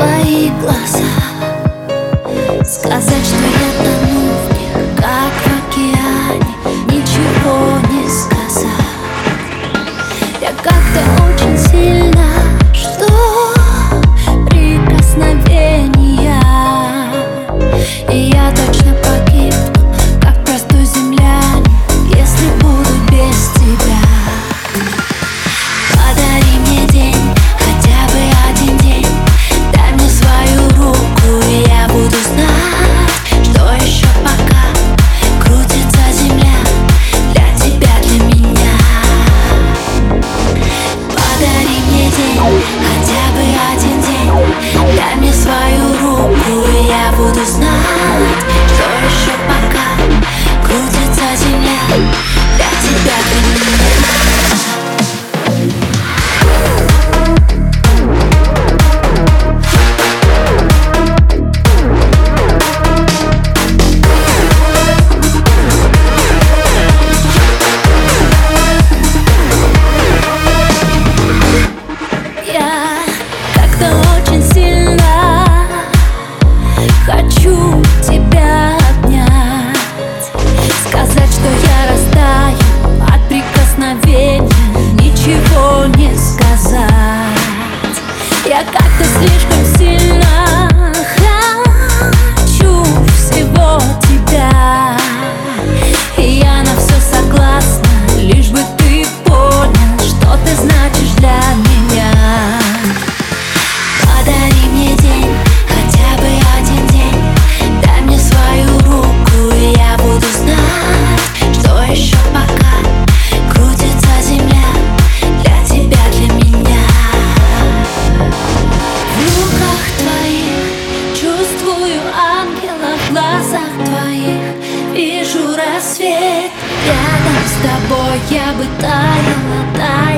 твои глаза. Сказать, что я сказать Я как-то слишком свет. Рядом с тобой я бы таяла, таяла